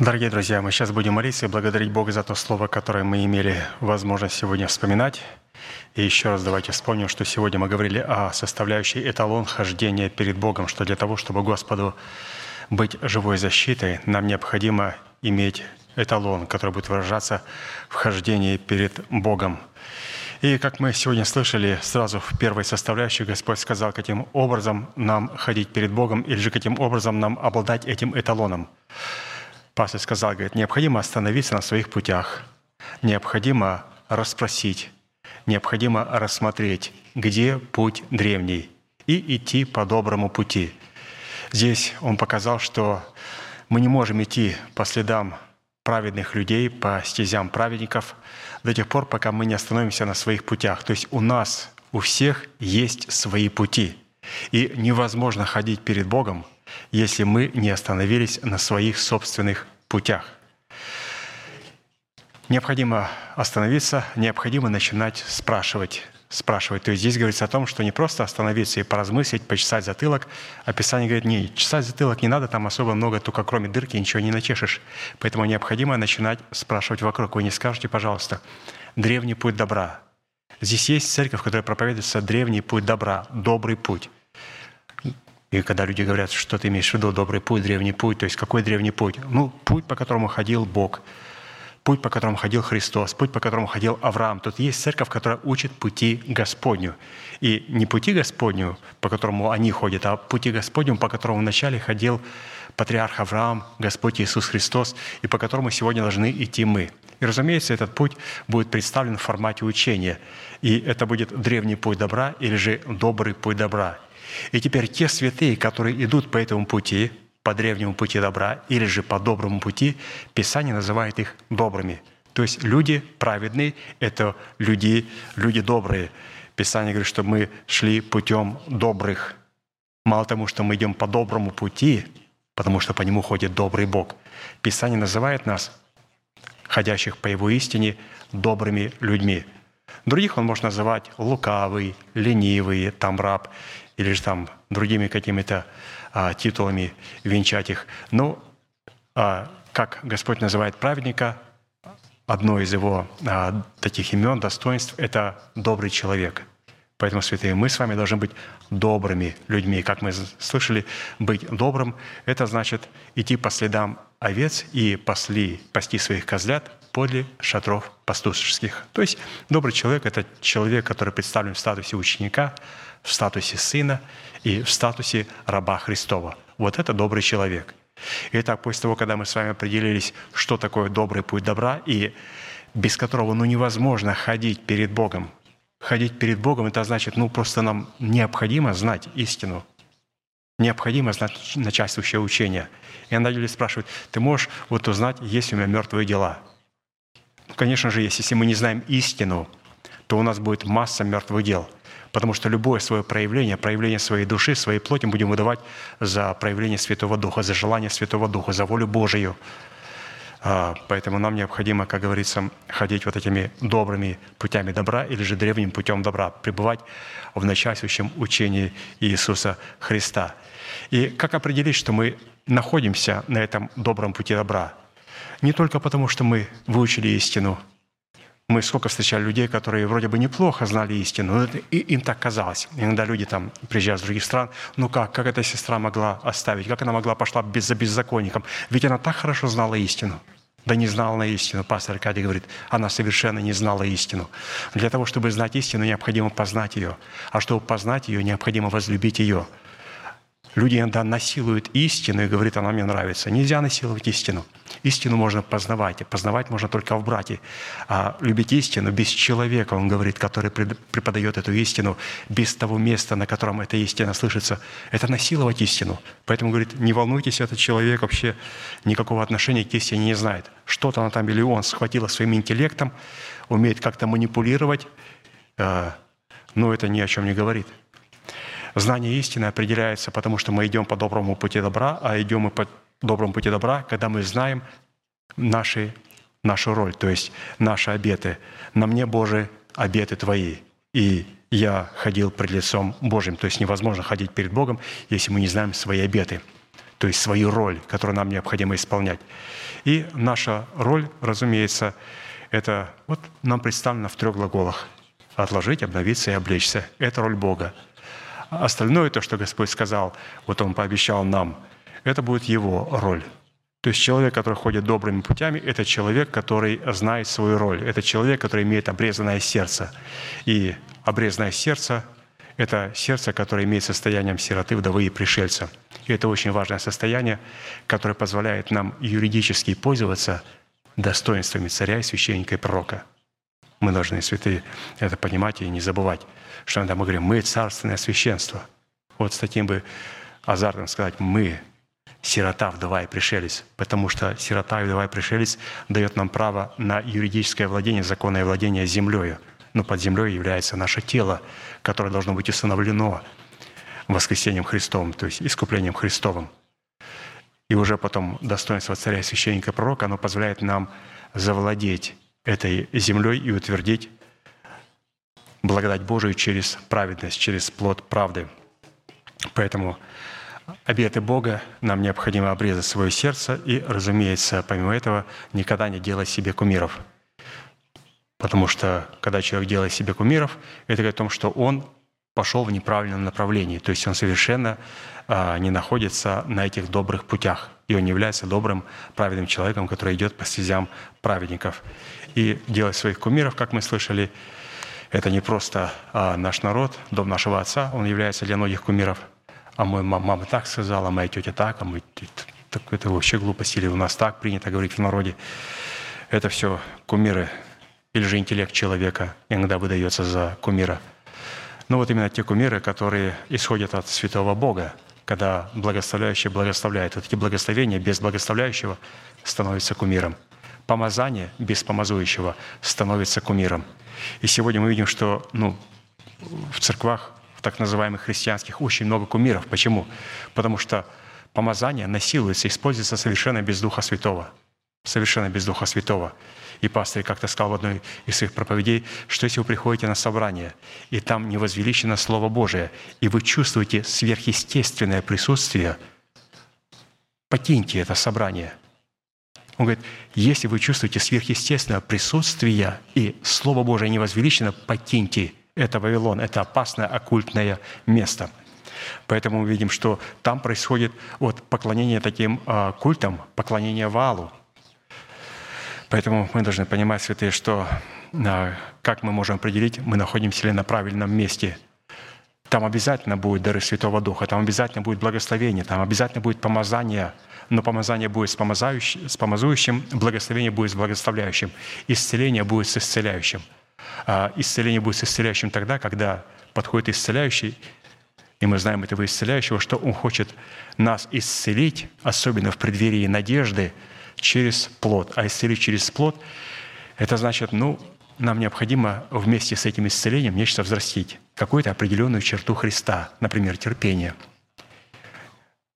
Дорогие друзья, мы сейчас будем молиться и благодарить Бога за то слово, которое мы имели возможность сегодня вспоминать. И еще раз давайте вспомним, что сегодня мы говорили о составляющей эталон хождения перед Богом, что для того, чтобы Господу быть живой защитой, нам необходимо иметь эталон, который будет выражаться в хождении перед Богом. И как мы сегодня слышали, сразу в первой составляющей Господь сказал, каким образом нам ходить перед Богом, или же каким образом нам обладать этим эталоном. Пастор сказал, говорит, необходимо остановиться на своих путях, необходимо расспросить, необходимо рассмотреть, где путь древний, и идти по доброму пути. Здесь он показал, что мы не можем идти по следам праведных людей, по стезям праведников до тех пор, пока мы не остановимся на своих путях. То есть у нас, у всех есть свои пути. И невозможно ходить перед Богом, если мы не остановились на своих собственных путях. Необходимо остановиться, необходимо начинать спрашивать, спрашивать. То есть здесь говорится о том, что не просто остановиться и поразмыслить, почесать затылок. Описание говорит, не, чесать затылок не надо, там особо много, только кроме дырки ничего не начешешь. Поэтому необходимо начинать спрашивать вокруг. Вы не скажете, пожалуйста, древний путь добра. Здесь есть церковь, которая проповедуется древний путь добра, добрый путь. И когда люди говорят, что ты имеешь в виду, добрый путь, древний путь, то есть какой древний путь? Ну, путь, по которому ходил Бог – путь, по которому ходил Христос, путь, по которому ходил Авраам. Тут есть церковь, которая учит пути Господню. И не пути Господню, по которому они ходят, а пути Господню, по которому вначале ходил патриарх Авраам, Господь Иисус Христос, и по которому сегодня должны идти мы. И, разумеется, этот путь будет представлен в формате учения. И это будет древний путь добра или же добрый путь добра. И теперь те святые, которые идут по этому пути, по древнему пути добра или же по доброму пути, Писание называет их добрыми. То есть люди праведные – это люди, люди добрые. Писание говорит, что мы шли путем добрых. Мало тому, что мы идем по доброму пути, потому что по нему ходит добрый Бог. Писание называет нас, ходящих по Его истине, добрыми людьми. Других он может называть лукавый, ленивый, там раб, или же там другими какими-то а, титулами венчать их. Но, а, как Господь называет праведника, одно из его а, таких имен, достоинств – это добрый человек. Поэтому, святые, мы с вами должны быть добрыми людьми. Как мы слышали, быть добрым – это значит идти по следам овец и пасли, пасти своих козлят подле шатров пастушеских. То есть добрый человек – это человек, который представлен в статусе ученика, в статусе сына и в статусе раба Христова. Вот это добрый человек. Итак, после того, когда мы с вами определились, что такое добрый путь добра, и без которого ну, невозможно ходить перед Богом. Ходить перед Богом – это значит, ну, просто нам необходимо знать истину, необходимо знать начальствующее учение. И иногда люди спрашивают, ты можешь вот узнать, есть у меня мертвые дела? Конечно же. Если мы не знаем истину, то у нас будет масса мертвых дел – Потому что любое свое проявление, проявление своей души, своей плоти будем выдавать за проявление Святого Духа, за желание Святого Духа, за волю Божию. А, поэтому нам необходимо, как говорится, ходить вот этими добрыми путями добра или же древним путем добра, пребывать в начальствующем учении Иисуса Христа. И как определить, что мы находимся на этом добром пути добра? Не только потому, что мы выучили истину – мы сколько встречали людей, которые вроде бы неплохо знали истину, но и им так казалось. Иногда люди там приезжают с других стран, ну как, как эта сестра могла оставить, как она могла пошла без, за беззаконником? Ведь она так хорошо знала истину. Да не знала на истину. Пастор Аркадий говорит, она совершенно не знала истину. Для того, чтобы знать истину, необходимо познать ее. А чтобы познать ее, необходимо возлюбить ее. Люди иногда насилуют истину и говорят, она мне нравится. Нельзя насиловать истину. Истину можно познавать, познавать можно только в брате. А любить истину без человека, он говорит, который преподает эту истину, без того места, на котором эта истина слышится, это насиловать истину. Поэтому, говорит, не волнуйтесь, этот человек вообще никакого отношения к истине не знает. Что-то она там или он схватила своим интеллектом, умеет как-то манипулировать, а, но это ни о чем не говорит. Знание истины определяется, потому что мы идем по доброму пути добра, а идем мы по доброму пути добра, когда мы знаем наши, нашу роль, то есть наши обеты. На мне, Божие, обеты Твои. И я ходил пред лицом Божьим. То есть невозможно ходить перед Богом, если мы не знаем свои обеты. то есть свою роль, которую нам необходимо исполнять. И наша роль, разумеется, это вот нам представлено в трех глаголах. Отложить, обновиться и облечься. Это роль Бога. Остальное, то, что Господь сказал, вот Он пообещал нам, это будет Его роль. То есть человек, который ходит добрыми путями, это человек, который знает свою роль. Это человек, который имеет обрезанное сердце. И обрезанное сердце – это сердце, которое имеет состоянием сироты, вдовы и пришельца. И это очень важное состояние, которое позволяет нам юридически пользоваться достоинствами царя и священника и пророка. Мы должны, святые, это понимать и не забывать, что иногда мы говорим, мы царственное священство. Вот с таким бы азартом сказать, мы сирота, вдова и пришелец, потому что сирота вдова и пришелец дает нам право на юридическое владение, законное владение землей. Но под землей является наше тело, которое должно быть установлено воскресением Христовым, то есть искуплением Христовым. И уже потом достоинство царя, священника, пророка, оно позволяет нам завладеть этой землей и утвердить благодать Божию через праведность, через плод правды. Поэтому обеты Бога нам необходимо обрезать свое сердце и, разумеется, помимо этого, никогда не делать себе кумиров. Потому что, когда человек делает себе кумиров, это говорит о том, что он пошел в неправильном направлении. То есть он совершенно а, не находится на этих добрых путях. И он не является добрым, праведным человеком, который идет по стезям праведников. И делать своих кумиров, как мы слышали, это не просто а, наш народ, дом нашего отца, он является для многих кумиров. А мой мама, так сказала, а моя тетя так, а мы так, это вообще глупость, или у нас так принято говорить в народе. Это все кумиры, или же интеллект человека иногда выдается за кумира – но вот именно те кумиры, которые исходят от святого Бога, когда благословляющий благословляет. Вот эти благословения без благословляющего становятся кумиром. Помазание без помазующего становится кумиром. И сегодня мы видим, что ну, в церквах, в так называемых христианских, очень много кумиров. Почему? Потому что помазание насилуется, используется совершенно без Духа Святого. Совершенно без Духа Святого. И пастор как-то сказал в одной из своих проповедей, что если вы приходите на собрание, и там не возвеличено Слово Божие, и вы чувствуете сверхъестественное присутствие, покиньте это собрание. Он говорит, если вы чувствуете сверхъестественное присутствие, и Слово Божие не возвеличено, покиньте это Вавилон, это опасное оккультное место. Поэтому мы видим, что там происходит вот поклонение таким э, культам, поклонение Валу – Поэтому мы должны понимать, святые, что а, как мы можем определить, мы находимся ли на правильном месте. Там обязательно будет дары Святого Духа, там обязательно будет благословение, там обязательно будет помазание, но помазание будет с, помазающим, с помазующим, благословение будет с благословляющим, исцеление будет с исцеляющим. А исцеление будет с исцеляющим тогда, когда подходит исцеляющий, и мы знаем этого исцеляющего, что Он хочет нас исцелить, особенно в преддверии надежды, через плод. А исцелить через плод – это значит, ну, нам необходимо вместе с этим исцелением нечто взрастить, какую-то определенную черту Христа, например, терпение.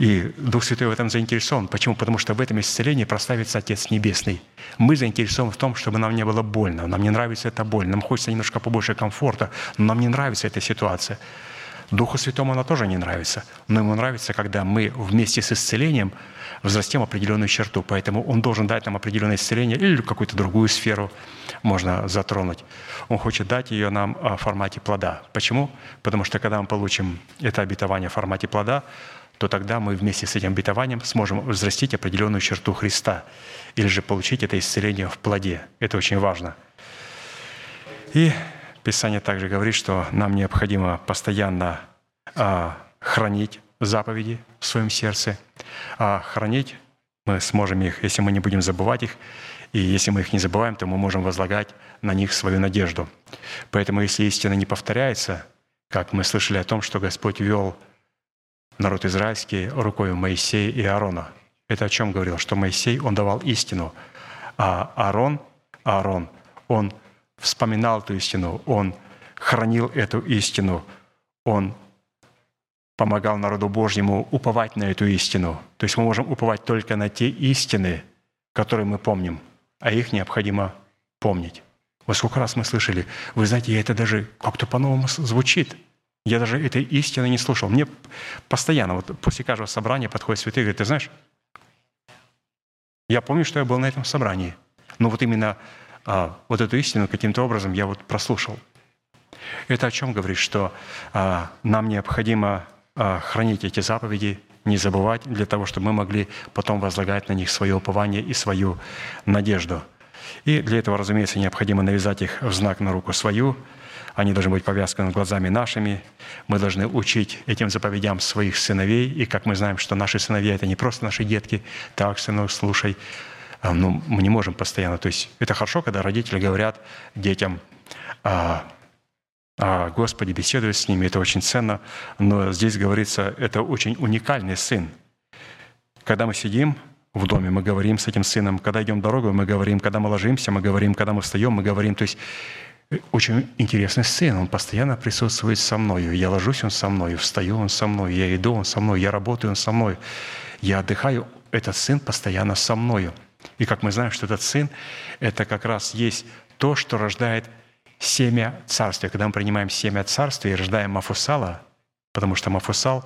И Дух Святой в этом заинтересован. Почему? Потому что в этом исцелении прославится Отец Небесный. Мы заинтересованы в том, чтобы нам не было больно. Нам не нравится эта боль. Нам хочется немножко побольше комфорта, но нам не нравится эта ситуация. Духу Святому она тоже не нравится. Но ему нравится, когда мы вместе с исцелением возрастем определенную черту. Поэтому Он должен дать нам определенное исцеление или какую-то другую сферу можно затронуть. Он хочет дать ее нам в формате плода. Почему? Потому что когда мы получим это обетование в формате плода, то тогда мы вместе с этим обетованием сможем взрастить определенную черту Христа или же получить это исцеление в плоде. Это очень важно. И Писание также говорит, что нам необходимо постоянно а, хранить заповеди в своем сердце. А хранить мы сможем их, если мы не будем забывать их, и если мы их не забываем, то мы можем возлагать на них свою надежду. Поэтому если истина не повторяется, как мы слышали о том, что Господь вел народ израильский рукой Моисея и Аарона. Это о чем говорил? Что Моисей, он давал истину, а Аарон, Аарон, он вспоминал эту истину, он хранил эту истину, он помогал народу Божьему уповать на эту истину. То есть мы можем уповать только на те истины, которые мы помним, а их необходимо помнить. Вот сколько раз мы слышали, вы знаете, это даже как-то по-новому звучит. Я даже этой истины не слушал. Мне постоянно, вот после каждого собрания подходит святые и говорит, ты знаешь, я помню, что я был на этом собрании, но вот именно а, вот эту истину каким-то образом я вот прослушал. Это о чем говорит, что а, нам необходимо а, хранить эти заповеди, не забывать для того, чтобы мы могли потом возлагать на них свое упование и свою надежду. И для этого, разумеется, необходимо навязать их в знак на руку свою. Они должны быть повязаны глазами нашими. Мы должны учить этим заповедям своих сыновей. И как мы знаем, что наши сыновья – это не просто наши детки. Так, сынок, слушай, ну, мы не можем постоянно. То есть это хорошо, когда родители говорят детям, а, а, Господи, беседуют с ними, это очень ценно. Но здесь говорится, это очень уникальный сын. Когда мы сидим в доме, мы говорим с этим сыном. Когда идем дорогу, мы говорим. Когда мы ложимся, мы говорим. Когда мы встаем, мы говорим. То есть очень интересный сын, он постоянно присутствует со мною. Я ложусь, он со мной, встаю, он со мной, я иду, он со мной, я работаю, он со мной, я отдыхаю, этот сын постоянно со мною. И как мы знаем, что этот сын – это как раз есть то, что рождает семя царствия. Когда мы принимаем семя царствия и рождаем Мафусала, потому что Мафусал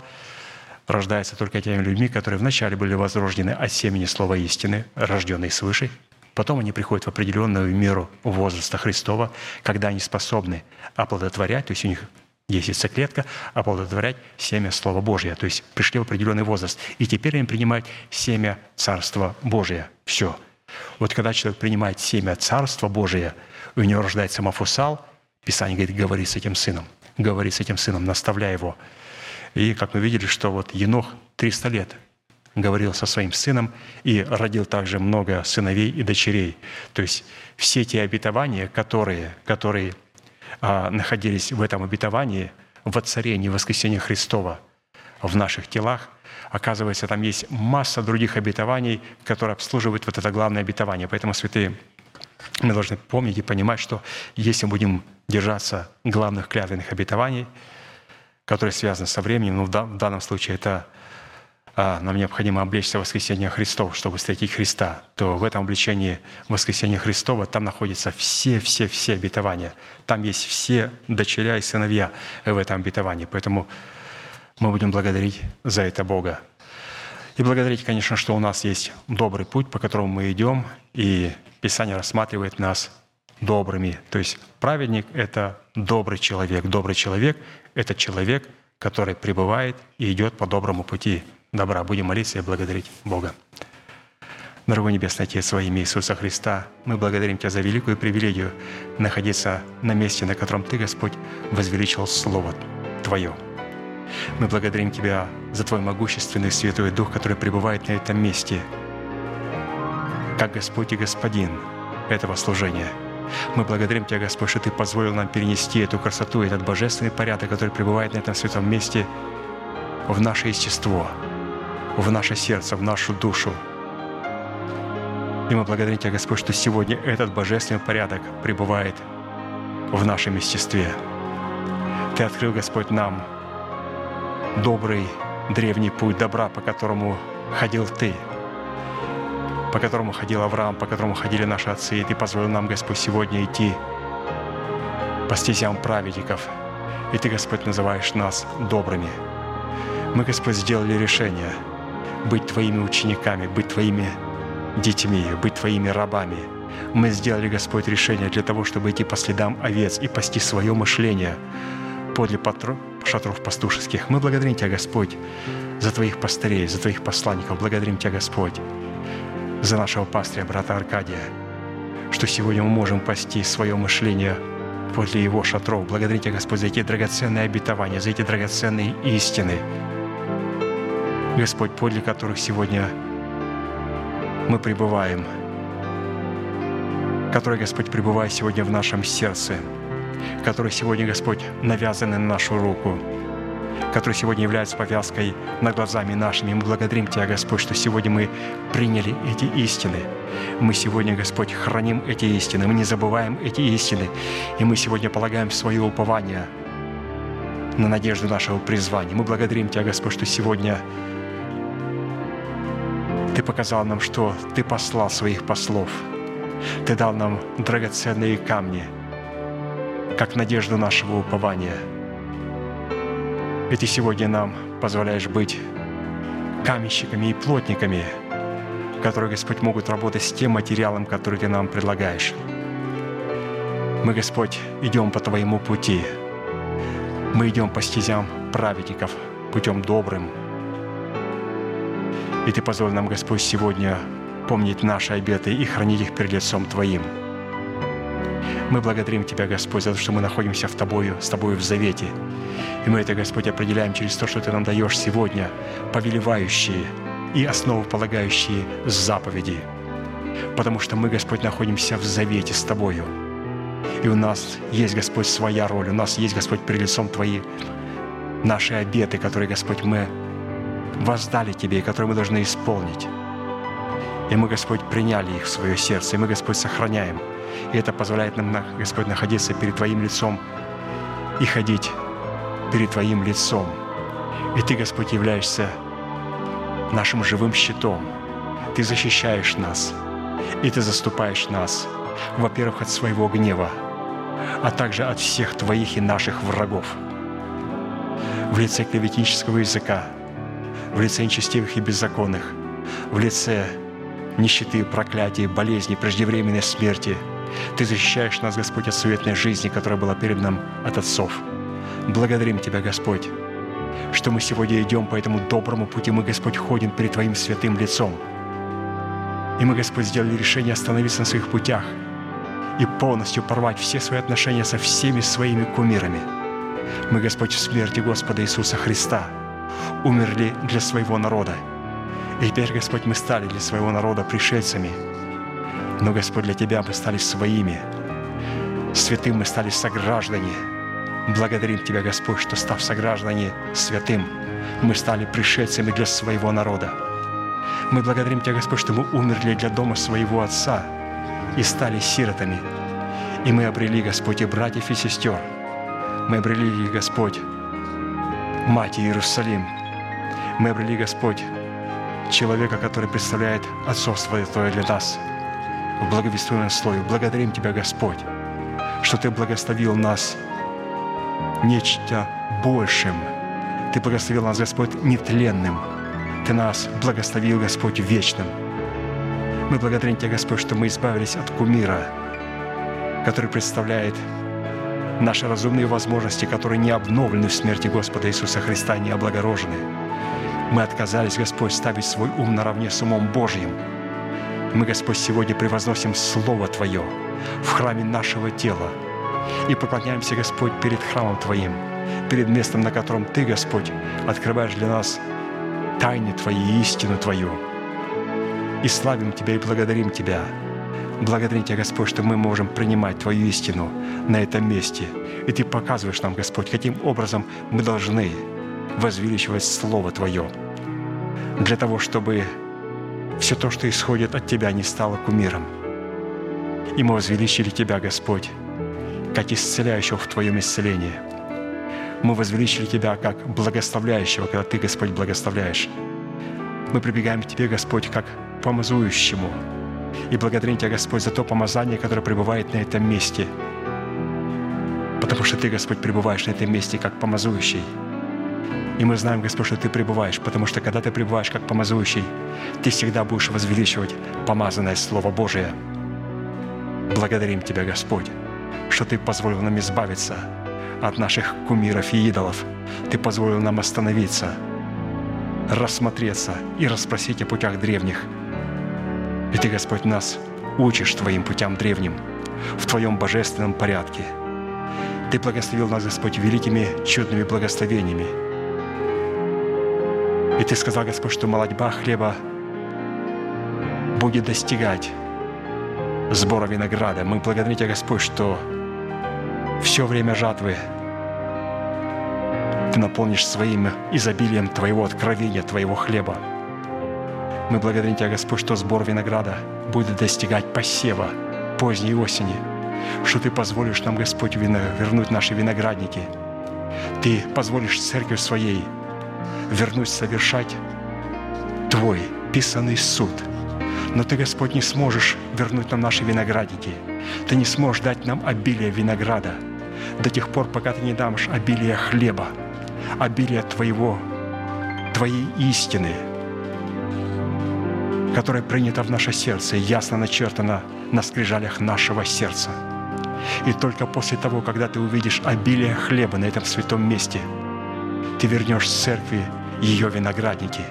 рождается только теми людьми, которые вначале были возрождены от семени слова истины, рожденные свыше, Потом они приходят в определенную меру возраста Христова, когда они способны оплодотворять, то есть у них есть яйцеклетка, оплодотворять семя Слова Божьего. То есть пришли в определенный возраст. И теперь они принимают семя Царства Божия. Все. Вот когда человек принимает семя Царства Божия – у него рождается Мафусал, Писание говорит, говори с этим сыном, говори с этим сыном, наставляй его. И как мы видели, что вот Енох 300 лет говорил со своим сыном и родил также много сыновей и дочерей. То есть все те обетования, которые, которые а, находились в этом обетовании, в воцарении воскресения Христова в наших телах, оказывается, там есть масса других обетований, которые обслуживают вот это главное обетование. Поэтому, святые, мы должны помнить и понимать, что если мы будем держаться главных клятвенных обетований, которые связаны со временем, ну, в данном случае это а, нам необходимо облечься в воскресение Христов, чтобы встретить Христа, то в этом обличении воскресения Христова там находятся все-все-все обетования. Там есть все дочеря и сыновья в этом обетовании. Поэтому мы будем благодарить за это Бога. И благодарить, конечно, что у нас есть добрый путь, по которому мы идем, и Писание рассматривает нас добрыми. То есть праведник — это добрый человек. Добрый человек — это человек, который пребывает и идет по доброму пути добра. Будем молиться и благодарить Бога. Дорогой Небесный Отец, во имя Иисуса Христа, мы благодарим Тебя за великую привилегию находиться на месте, на котором Ты, Господь, возвеличил Слово Твое. Мы благодарим Тебя за Твой могущественный Святой Дух, который пребывает на этом месте – как Господь и Господин этого служения. Мы благодарим Тебя, Господь, что Ты позволил нам перенести эту красоту, этот божественный порядок, который пребывает на этом святом месте, в наше естество, в наше сердце, в нашу душу. И мы благодарим Тебя, Господь, что сегодня этот божественный порядок пребывает в нашем естестве. Ты открыл, Господь, нам добрый древний путь добра, по которому ходил Ты – по которому ходил Авраам, по которому ходили наши отцы. И Ты позволил нам, Господь, сегодня идти по стезям праведников. И Ты, Господь, называешь нас добрыми. Мы, Господь, сделали решение быть Твоими учениками, быть Твоими детьми, быть Твоими рабами. Мы сделали, Господь, решение для того, чтобы идти по следам овец и пасти свое мышление подле шатров пастушеских. Мы благодарим Тебя, Господь, за Твоих пастырей, за Твоих посланников. Благодарим Тебя, Господь, за нашего пастыря, брата Аркадия, что сегодня мы можем пасти свое мышление подле Его шатров. Благодарите, Господь, за эти драгоценные обетования, за эти драгоценные истины, Господь, подле которых сегодня мы пребываем, которые, Господь, пребывая сегодня в нашем сердце, которые сегодня, Господь, навязаны на нашу руку – который сегодня является повязкой над глазами нашими. Мы благодарим Тебя, Господь, что сегодня мы приняли эти истины. Мы сегодня, Господь, храним эти истины, мы не забываем эти истины, и мы сегодня полагаем свое упование на надежду нашего призвания. Мы благодарим Тебя, Господь, что сегодня Ты показал нам, что Ты послал своих послов. Ты дал нам драгоценные камни, как надежду нашего упования – И Ты сегодня нам позволяешь быть каменщиками и плотниками, которые, Господь, могут работать с тем материалом, который Ты нам предлагаешь. Мы, Господь, идем по Твоему пути. Мы идем по стезям праведников, путем добрым. И Ты позволь нам, Господь, сегодня помнить наши обеты и хранить их перед лицом Твоим. Мы благодарим Тебя, Господь, за то, что мы находимся в Тобою, с Тобою в завете. И мы это, Господь, определяем через то, что Ты нам даешь сегодня, повелевающие и основополагающие заповеди. Потому что мы, Господь, находимся в завете с Тобою. И у нас есть, Господь, своя роль, у нас есть, Господь, перед лицом Твои наши обеты, которые, Господь, мы воздали Тебе и которые мы должны исполнить. И мы, Господь, приняли их в свое сердце, и мы, Господь, сохраняем. И это позволяет нам, Господь, находиться перед Твоим лицом и ходить перед Твоим лицом. И Ты, Господь, являешься нашим живым щитом. Ты защищаешь нас, и Ты заступаешь нас, во-первых, от своего гнева, а также от всех Твоих и наших врагов. В лице клеветнического языка, в лице нечестивых и беззаконных, в лице нищеты, проклятий, болезней, преждевременной смерти. Ты защищаешь нас, Господь, от суетной жизни, которая была перед нам от отцов. Благодарим Тебя, Господь, что мы сегодня идем по этому доброму пути. Мы, Господь, ходим перед Твоим святым лицом. И мы, Господь, сделали решение остановиться на своих путях и полностью порвать все свои отношения со всеми своими кумирами. Мы, Господь, в смерти Господа Иисуса Христа умерли для своего народа – и теперь, Господь, мы стали для своего народа пришельцами. Но, Господь, для Тебя мы стали своими. Святым мы стали сограждане. Благодарим Тебя, Господь, что, став сограждане святым, мы стали пришельцами для своего народа. Мы благодарим Тебя, Господь, что мы умерли для дома своего Отца и стали сиротами. И мы обрели, Господь, и братьев, и сестер. Мы обрели, Господь, Мать Иерусалим. Мы обрели, Господь, человека, который представляет отцовство Твое для нас в благовествуемом слове. Благодарим Тебя, Господь, что Ты благословил нас нечто большим. Ты благословил нас, Господь, нетленным. Ты нас благословил, Господь, вечным. Мы благодарим Тебя, Господь, что мы избавились от кумира, который представляет наши разумные возможности, которые не обновлены в смерти Господа Иисуса Христа, не облагорожены. Мы отказались, Господь, ставить свой ум наравне с умом Божьим. Мы, Господь, сегодня превозносим Слово Твое в храме нашего тела и поклоняемся, Господь, перед храмом Твоим, перед местом, на котором Ты, Господь, открываешь для нас тайны Твои и истину Твою. И славим Тебя и благодарим Тебя. Благодарим Тебя, Господь, что мы можем принимать Твою истину на этом месте. И Ты показываешь нам, Господь, каким образом мы должны возвеличивать Слово Твое, для того, чтобы все то, что исходит от Тебя, не стало кумиром. И мы возвеличили Тебя, Господь, как исцеляющего в Твоем исцелении. Мы возвеличили Тебя как благословляющего, когда Ты, Господь, благословляешь. Мы прибегаем к Тебе, Господь, как помазующему. И благодарим Тебя, Господь, за то помазание, которое пребывает на этом месте. Потому что Ты, Господь, пребываешь на этом месте как помазующий – и мы знаем, Господь, что Ты пребываешь, потому что когда Ты пребываешь как помазующий, Ты всегда будешь возвеличивать помазанное Слово Божие. Благодарим Тебя, Господь, что Ты позволил нам избавиться от наших кумиров и идолов. Ты позволил нам остановиться, рассмотреться и расспросить о путях древних. И Ты, Господь, нас учишь Твоим путям древним в Твоем божественном порядке. Ты благословил нас, Господь, великими чудными благословениями – и Ты сказал, Господь, что молодьба хлеба будет достигать сбора винограда. Мы благодарим Тебя, Господь, что все время жатвы Ты наполнишь своим изобилием Твоего откровения, Твоего хлеба. Мы благодарим Тебя, Господь, что сбор винограда будет достигать посева поздней осени, что Ты позволишь нам, Господь, вернуть наши виноградники. Ты позволишь церкви своей – вернусь совершать Твой писанный суд. Но Ты, Господь, не сможешь вернуть нам наши виноградники. Ты не сможешь дать нам обилие винограда до тех пор, пока Ты не дашь обилие хлеба. обилие Твоего, Твоей истины, которая принята в наше сердце и ясно начертана на скрижалях нашего сердца. И только после того, когда ты увидишь обилие хлеба на этом святом месте, ты вернешь церкви ее виноградники.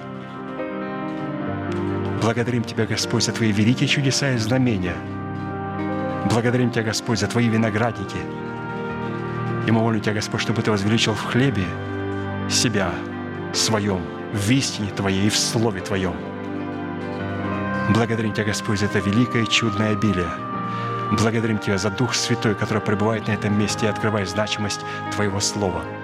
Благодарим Тебя, Господь, за Твои великие чудеса и знамения. Благодарим Тебя, Господь, за Твои виноградники. И мы молим Тебя, Господь, чтобы Ты возвеличил в хлебе себя, своем, в истине Твоей и в Слове Твоем. Благодарим Тебя, Господь, за это великое чудное обилие. Благодарим Тебя за Дух Святой, который пребывает на этом месте и открывает значимость Твоего Слова –